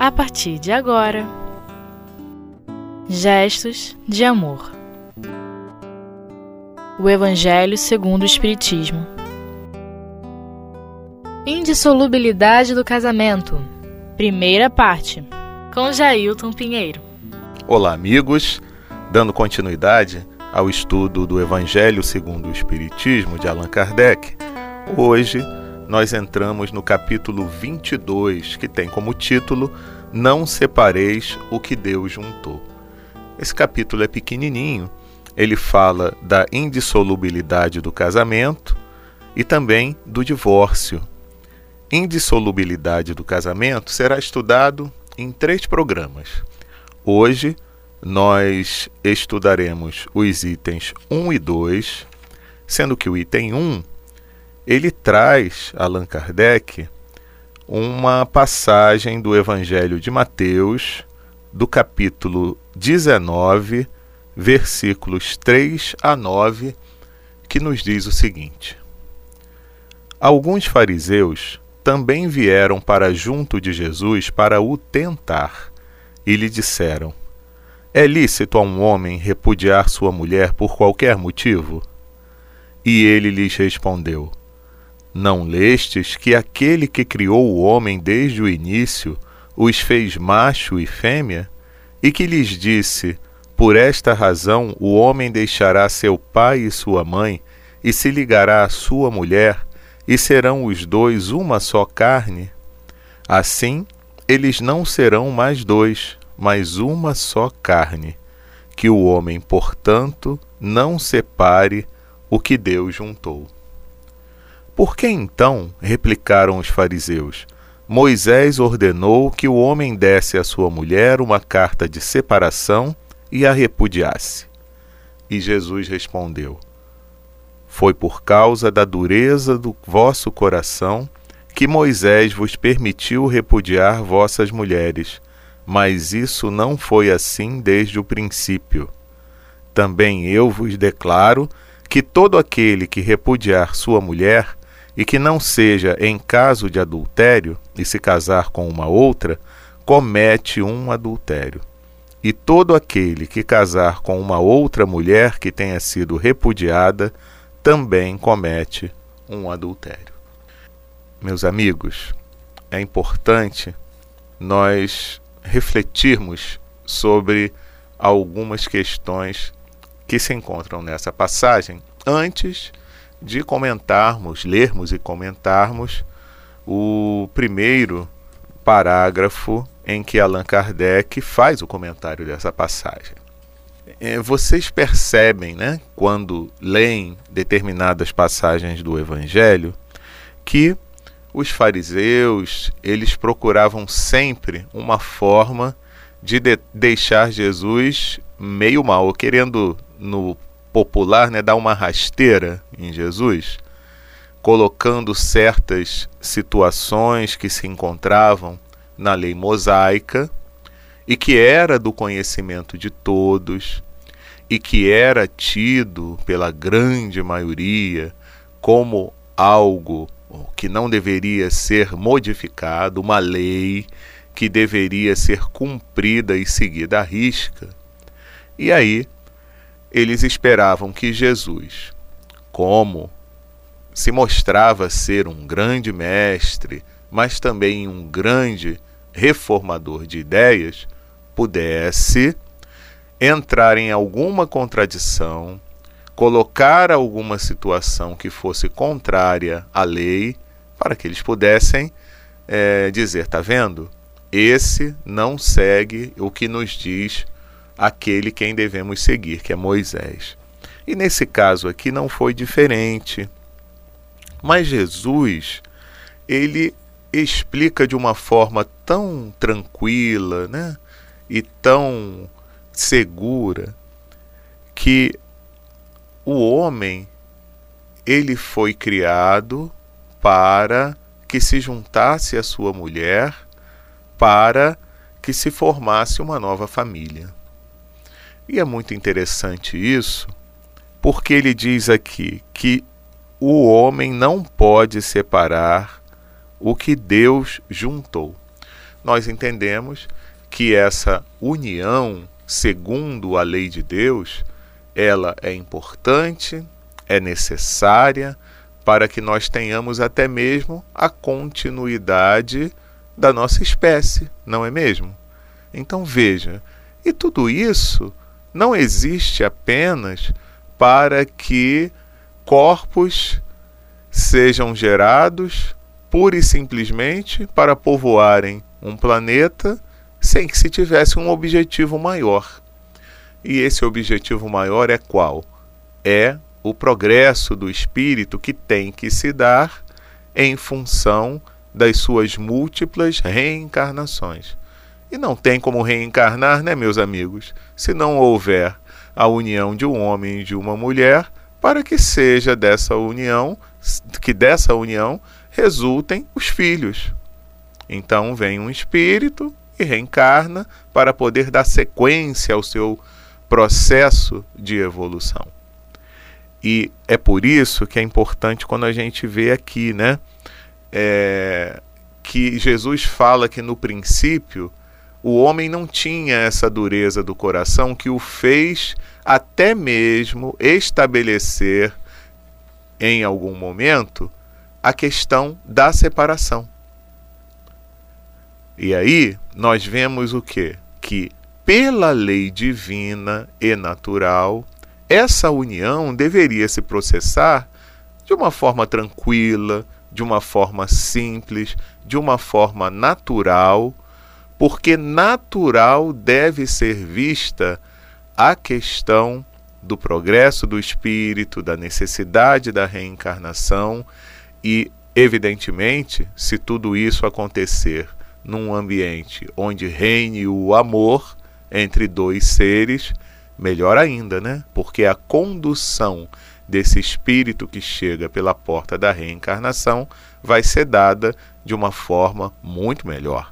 a partir de agora. Gestos de amor. O Evangelho segundo o Espiritismo. Indissolubilidade do casamento. Primeira parte. Com Jailton Pinheiro. Olá, amigos. Dando continuidade ao estudo do Evangelho segundo o Espiritismo de Allan Kardec, hoje nós entramos no capítulo 22, que tem como título Não separeis o que Deus juntou. Esse capítulo é pequenininho, ele fala da indissolubilidade do casamento e também do divórcio. Indissolubilidade do casamento será estudado em três programas. Hoje nós estudaremos os itens 1 e 2, sendo que o item 1 ele traz, Allan Kardec, uma passagem do Evangelho de Mateus, do capítulo 19, versículos 3 a 9, que nos diz o seguinte: Alguns fariseus também vieram para junto de Jesus para o tentar, e lhe disseram: É lícito a um homem repudiar sua mulher por qualquer motivo? E ele lhes respondeu: não lestes que aquele que criou o homem desde o início os fez macho e fêmea? E que lhes disse: Por esta razão o homem deixará seu pai e sua mãe, e se ligará à sua mulher, e serão os dois uma só carne? Assim, eles não serão mais dois, mas uma só carne. Que o homem, portanto, não separe o que Deus juntou. Por que então, replicaram os fariseus, Moisés ordenou que o homem desse à sua mulher uma carta de separação e a repudiasse? E Jesus respondeu: Foi por causa da dureza do vosso coração que Moisés vos permitiu repudiar vossas mulheres, mas isso não foi assim desde o princípio. Também eu vos declaro que todo aquele que repudiar sua mulher e que não seja em caso de adultério e se casar com uma outra, comete um adultério. E todo aquele que casar com uma outra mulher que tenha sido repudiada também comete um adultério. Meus amigos, é importante nós refletirmos sobre algumas questões que se encontram nessa passagem antes de comentarmos, lermos e comentarmos o primeiro parágrafo em que Allan Kardec faz o comentário dessa passagem. É, vocês percebem, né, quando leem determinadas passagens do Evangelho, que os fariseus eles procuravam sempre uma forma de, de deixar Jesus meio mal, querendo no popular, né, dar uma rasteira em Jesus, colocando certas situações que se encontravam na lei mosaica e que era do conhecimento de todos e que era tido pela grande maioria como algo que não deveria ser modificado, uma lei que deveria ser cumprida e seguida à risca. E aí eles esperavam que Jesus, como se mostrava ser um grande mestre, mas também um grande reformador de ideias, pudesse entrar em alguma contradição, colocar alguma situação que fosse contrária à lei, para que eles pudessem é, dizer: está vendo? Esse não segue o que nos diz aquele quem devemos seguir, que é Moisés. E nesse caso aqui não foi diferente. Mas Jesus, ele explica de uma forma tão tranquila, né? E tão segura que o homem ele foi criado para que se juntasse à sua mulher, para que se formasse uma nova família. E é muito interessante isso, porque ele diz aqui que o homem não pode separar o que Deus juntou. nós entendemos que essa união, segundo a lei de Deus, ela é importante, é necessária para que nós tenhamos até mesmo a continuidade da nossa espécie, não é mesmo? Então veja, e tudo isso não existe apenas para que corpos sejam gerados pura e simplesmente para povoarem um planeta sem que se tivesse um objetivo maior. E esse objetivo maior é qual? É o progresso do espírito que tem que se dar em função das suas múltiplas reencarnações. E não tem como reencarnar, né, meus amigos, se não houver a união de um homem e de uma mulher, para que seja dessa união, que dessa união resultem os filhos. Então vem um espírito e reencarna para poder dar sequência ao seu processo de evolução. E é por isso que é importante quando a gente vê aqui, né? É, que Jesus fala que no princípio o homem não tinha essa dureza do coração que o fez até mesmo estabelecer em algum momento a questão da separação. E aí nós vemos o que? Que pela lei divina e natural, essa união deveria se processar de uma forma tranquila, de uma forma simples, de uma forma natural, porque natural deve ser vista a questão do progresso do espírito, da necessidade da reencarnação e, evidentemente, se tudo isso acontecer num ambiente onde reine o amor entre dois seres, melhor ainda, né? Porque a condução desse espírito que chega pela porta da reencarnação vai ser dada de uma forma muito melhor.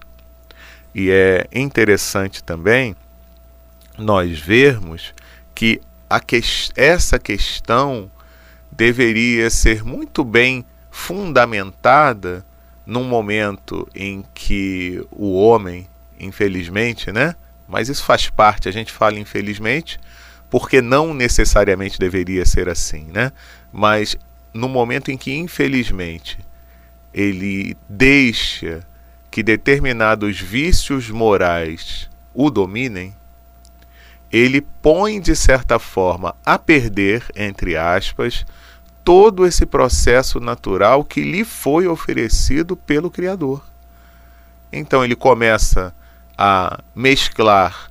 E é interessante também nós vermos que que essa questão deveria ser muito bem fundamentada num momento em que o homem, infelizmente, né? Mas isso faz parte, a gente fala infelizmente, porque não necessariamente deveria ser assim, né? Mas no momento em que, infelizmente, ele deixa que determinados vícios morais o dominem, ele põe de certa forma a perder, entre aspas, todo esse processo natural que lhe foi oferecido pelo Criador. Então ele começa a mesclar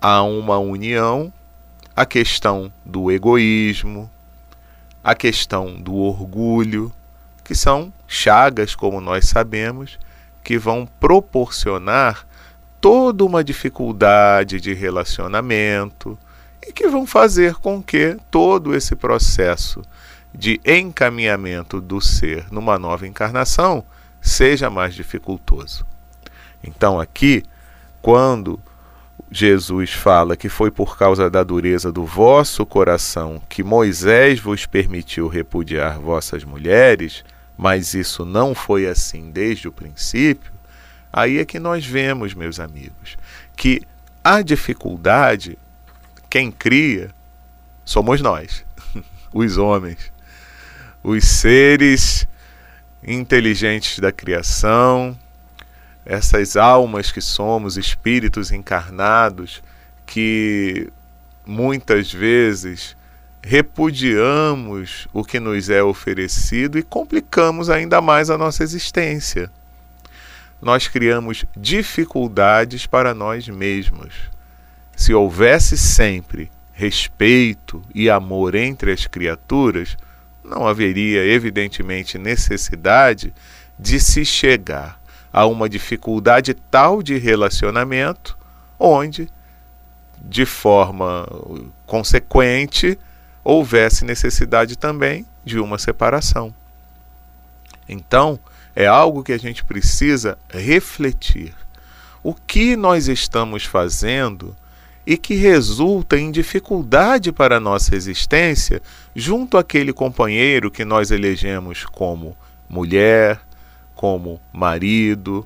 a uma união a questão do egoísmo, a questão do orgulho, que são chagas, como nós sabemos, que vão proporcionar toda uma dificuldade de relacionamento e que vão fazer com que todo esse processo de encaminhamento do ser numa nova encarnação seja mais dificultoso. Então, aqui, quando Jesus fala que foi por causa da dureza do vosso coração que Moisés vos permitiu repudiar vossas mulheres, mas isso não foi assim desde o princípio, aí é que nós vemos, meus amigos, que a dificuldade quem cria somos nós, os homens, os seres inteligentes da criação, essas almas que somos, espíritos encarnados, que muitas vezes repudiamos o que nos é oferecido e complicamos ainda mais a nossa existência. Nós criamos dificuldades para nós mesmos se houvesse sempre respeito e amor entre as criaturas, não haveria, evidentemente, necessidade de se chegar a uma dificuldade tal de relacionamento, onde, de forma consequente, houvesse necessidade também de uma separação. Então, é algo que a gente precisa refletir. O que nós estamos fazendo e que resulta em dificuldade para a nossa existência junto àquele companheiro que nós elegemos como mulher, como marido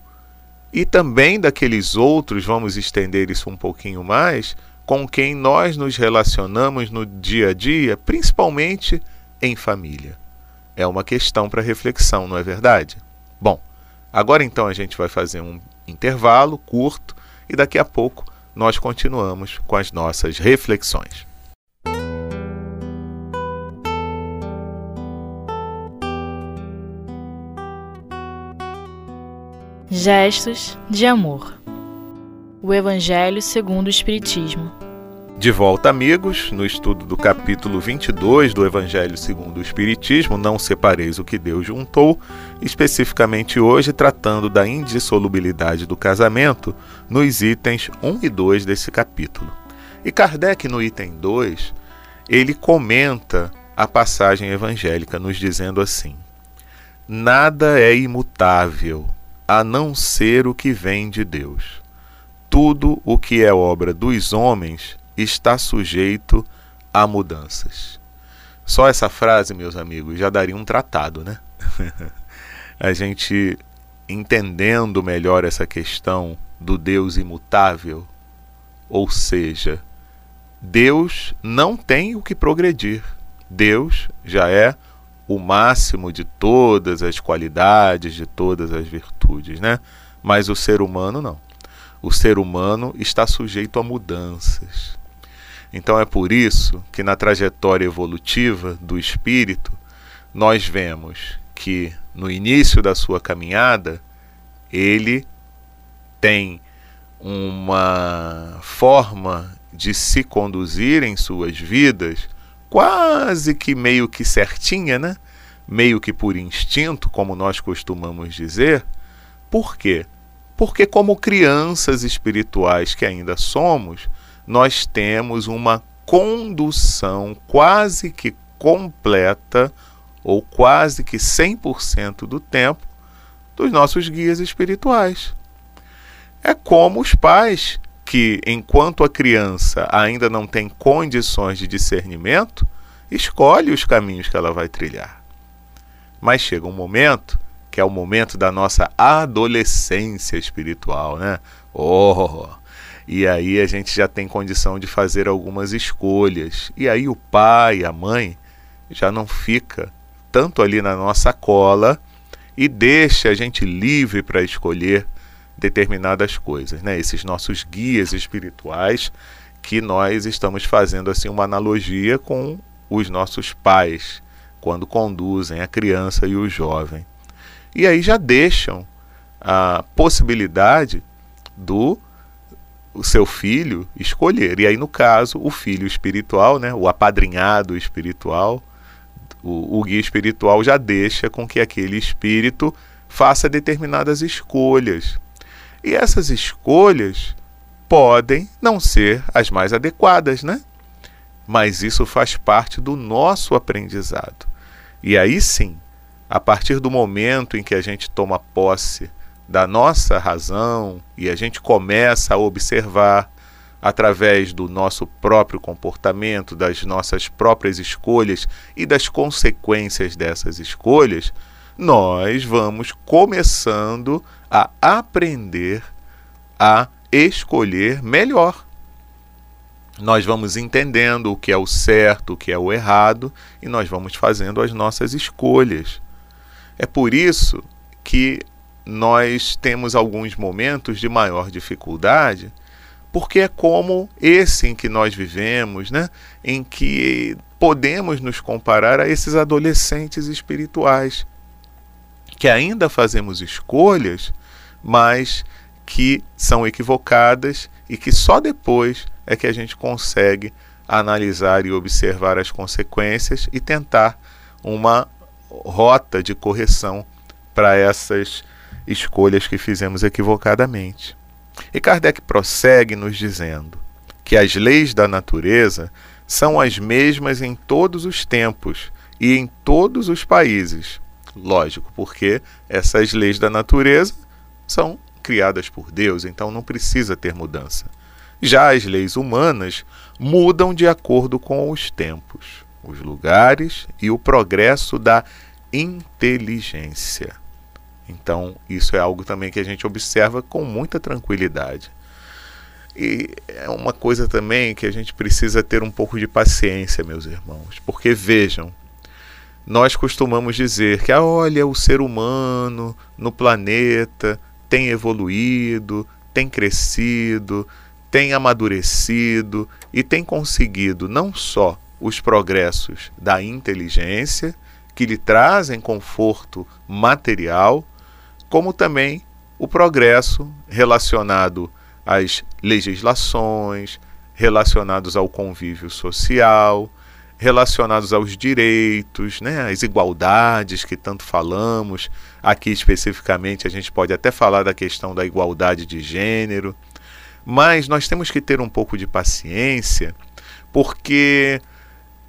e também daqueles outros, vamos estender isso um pouquinho mais, com quem nós nos relacionamos no dia a dia, principalmente em família. É uma questão para reflexão, não é verdade? Bom, agora então a gente vai fazer um intervalo curto e daqui a pouco nós continuamos com as nossas reflexões. Gestos de amor. O Evangelho segundo o Espiritismo. De volta, amigos, no estudo do capítulo 22 do Evangelho segundo o Espiritismo, Não Separeis o que Deus juntou, especificamente hoje tratando da indissolubilidade do casamento, nos itens 1 e 2 desse capítulo. E Kardec, no item 2, ele comenta a passagem evangélica, nos dizendo assim: Nada é imutável a não ser o que vem de Deus. Tudo o que é obra dos homens está sujeito a mudanças. Só essa frase, meus amigos, já daria um tratado, né? a gente entendendo melhor essa questão do Deus imutável, ou seja, Deus não tem o que progredir. Deus já é o máximo de todas as qualidades, de todas as virtudes, né? Mas o ser humano não. O ser humano está sujeito a mudanças. Então é por isso que na trajetória evolutiva do espírito nós vemos que no início da sua caminhada ele tem uma forma de se conduzir em suas vidas quase que meio que certinha, né? Meio que por instinto, como nós costumamos dizer. Por quê? Porque, como crianças espirituais que ainda somos, nós temos uma condução quase que completa, ou quase que 100% do tempo, dos nossos guias espirituais. É como os pais que, enquanto a criança ainda não tem condições de discernimento, escolhe os caminhos que ela vai trilhar. Mas chega um momento, que é o momento da nossa adolescência espiritual, né? Oh! E aí a gente já tem condição de fazer algumas escolhas. E aí o pai, a mãe, já não fica tanto ali na nossa cola e deixa a gente livre para escolher determinadas coisas, né? Esses nossos guias espirituais que nós estamos fazendo assim uma analogia com os nossos pais quando conduzem a criança e o jovem. E aí já deixam a possibilidade do o seu filho escolher. E aí no caso, o filho espiritual, né, o apadrinhado espiritual, o, o guia espiritual já deixa com que aquele espírito faça determinadas escolhas e essas escolhas podem não ser as mais adequadas, né? Mas isso faz parte do nosso aprendizado. E aí sim, a partir do momento em que a gente toma posse da nossa razão e a gente começa a observar através do nosso próprio comportamento, das nossas próprias escolhas e das consequências dessas escolhas, nós vamos começando a aprender a escolher melhor. Nós vamos entendendo o que é o certo, o que é o errado e nós vamos fazendo as nossas escolhas. É por isso que nós temos alguns momentos de maior dificuldade, porque é como esse em que nós vivemos, né? em que podemos nos comparar a esses adolescentes espirituais, que ainda fazemos escolhas mas que são equivocadas e que só depois é que a gente consegue analisar e observar as consequências e tentar uma rota de correção para essas escolhas que fizemos equivocadamente. E Kardec prossegue nos dizendo que as leis da natureza são as mesmas em todos os tempos e em todos os países. Lógico, porque essas leis da natureza são criadas por Deus, então não precisa ter mudança. Já as leis humanas mudam de acordo com os tempos, os lugares e o progresso da inteligência. Então, isso é algo também que a gente observa com muita tranquilidade. E é uma coisa também que a gente precisa ter um pouco de paciência, meus irmãos, porque vejam, nós costumamos dizer que, ah, olha, o ser humano no planeta tem evoluído, tem crescido, tem amadurecido e tem conseguido não só os progressos da inteligência, que lhe trazem conforto material, como também o progresso relacionado às legislações, relacionados ao convívio social, relacionados aos direitos, né, às igualdades que tanto falamos. Aqui especificamente a gente pode até falar da questão da igualdade de gênero, mas nós temos que ter um pouco de paciência, porque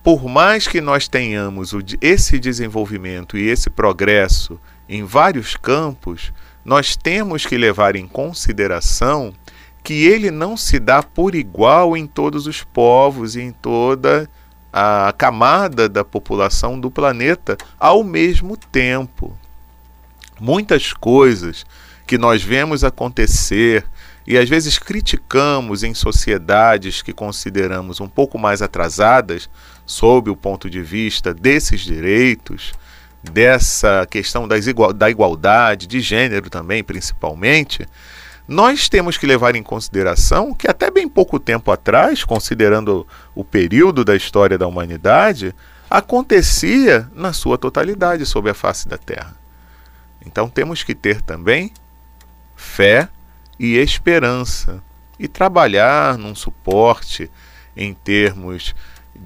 por mais que nós tenhamos esse desenvolvimento e esse progresso em vários campos, nós temos que levar em consideração que ele não se dá por igual em todos os povos e em toda a camada da população do planeta ao mesmo tempo. Muitas coisas que nós vemos acontecer e às vezes criticamos em sociedades que consideramos um pouco mais atrasadas sob o ponto de vista desses direitos, dessa questão igual, da igualdade, de gênero também, principalmente, nós temos que levar em consideração que até bem pouco tempo atrás, considerando o período da história da humanidade, acontecia na sua totalidade sobre a face da Terra. Então temos que ter também fé e esperança e trabalhar num suporte em termos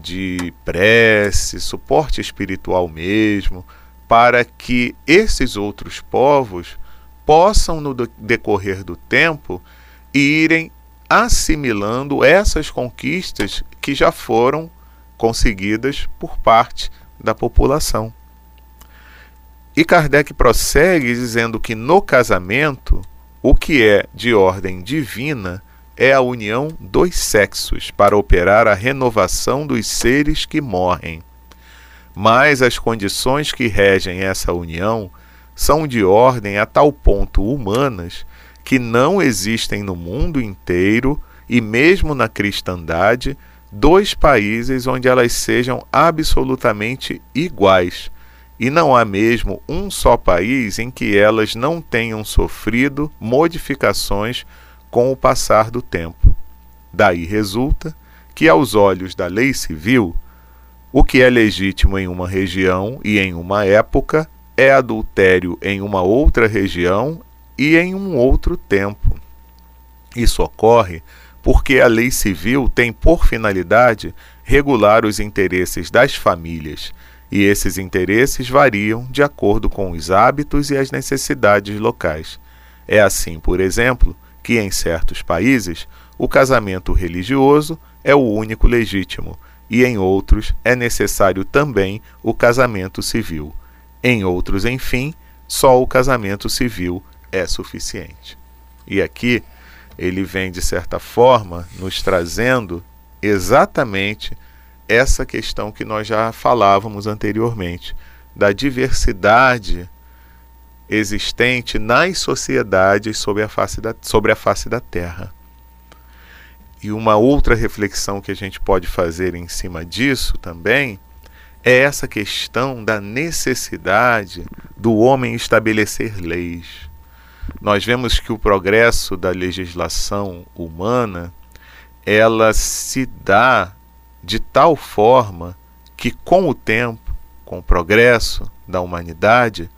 de prece, suporte espiritual mesmo, para que esses outros povos possam, no decorrer do tempo, irem assimilando essas conquistas que já foram conseguidas por parte da população. E Kardec prossegue dizendo que no casamento, o que é de ordem divina é a união dos sexos para operar a renovação dos seres que morrem. Mas as condições que regem essa união são de ordem a tal ponto humanas que não existem no mundo inteiro e mesmo na cristandade dois países onde elas sejam absolutamente iguais, e não há mesmo um só país em que elas não tenham sofrido modificações com o passar do tempo. Daí resulta que, aos olhos da lei civil, o que é legítimo em uma região e em uma época é adultério em uma outra região e em um outro tempo. Isso ocorre porque a lei civil tem por finalidade regular os interesses das famílias, e esses interesses variam de acordo com os hábitos e as necessidades locais. É assim, por exemplo, que em certos países o casamento religioso é o único legítimo e em outros é necessário também o casamento civil. Em outros, enfim, só o casamento civil é suficiente. E aqui ele vem, de certa forma, nos trazendo exatamente essa questão que nós já falávamos anteriormente, da diversidade existente nas sociedades sobre a face da, sobre a face da Terra. E uma outra reflexão que a gente pode fazer em cima disso também é essa questão da necessidade do homem estabelecer leis. Nós vemos que o progresso da legislação humana ela se dá de tal forma que com o tempo, com o progresso da humanidade,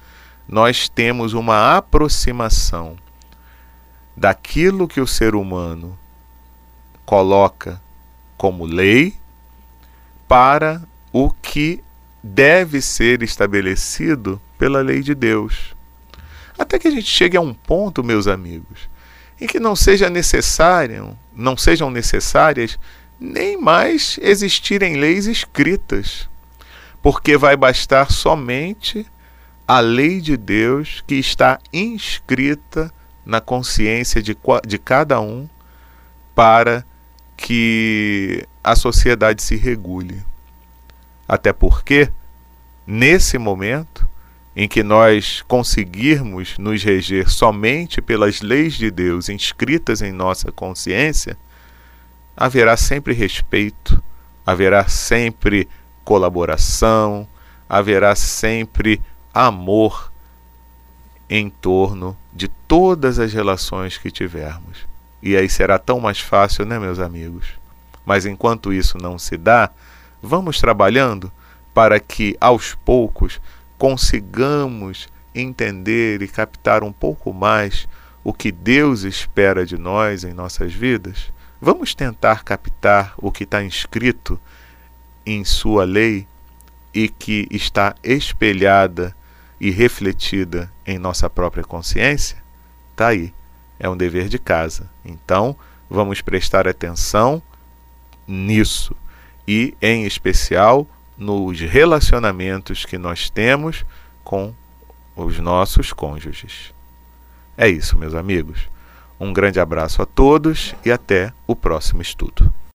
nós temos uma aproximação daquilo que o ser humano coloca como lei para o que deve ser estabelecido pela lei de Deus. Até que a gente chegue a um ponto, meus amigos, em que não seja necessário, não sejam necessárias nem mais existirem leis escritas, porque vai bastar somente a lei de Deus que está inscrita na consciência de, de cada um para que a sociedade se regule. Até porque, nesse momento, em que nós conseguirmos nos reger somente pelas leis de Deus inscritas em nossa consciência, haverá sempre respeito, haverá sempre colaboração, haverá sempre amor em torno de todas as relações que tivermos. E aí será tão mais fácil, né, meus amigos? Mas enquanto isso não se dá, vamos trabalhando para que aos poucos consigamos entender e captar um pouco mais o que Deus espera de nós em nossas vidas? Vamos tentar captar o que está inscrito em Sua lei e que está espelhada e refletida em nossa própria consciência? Está aí, é um dever de casa. Então, vamos prestar atenção nisso e, em especial, nos relacionamentos que nós temos com os nossos cônjuges. É isso, meus amigos. Um grande abraço a todos e até o próximo estudo.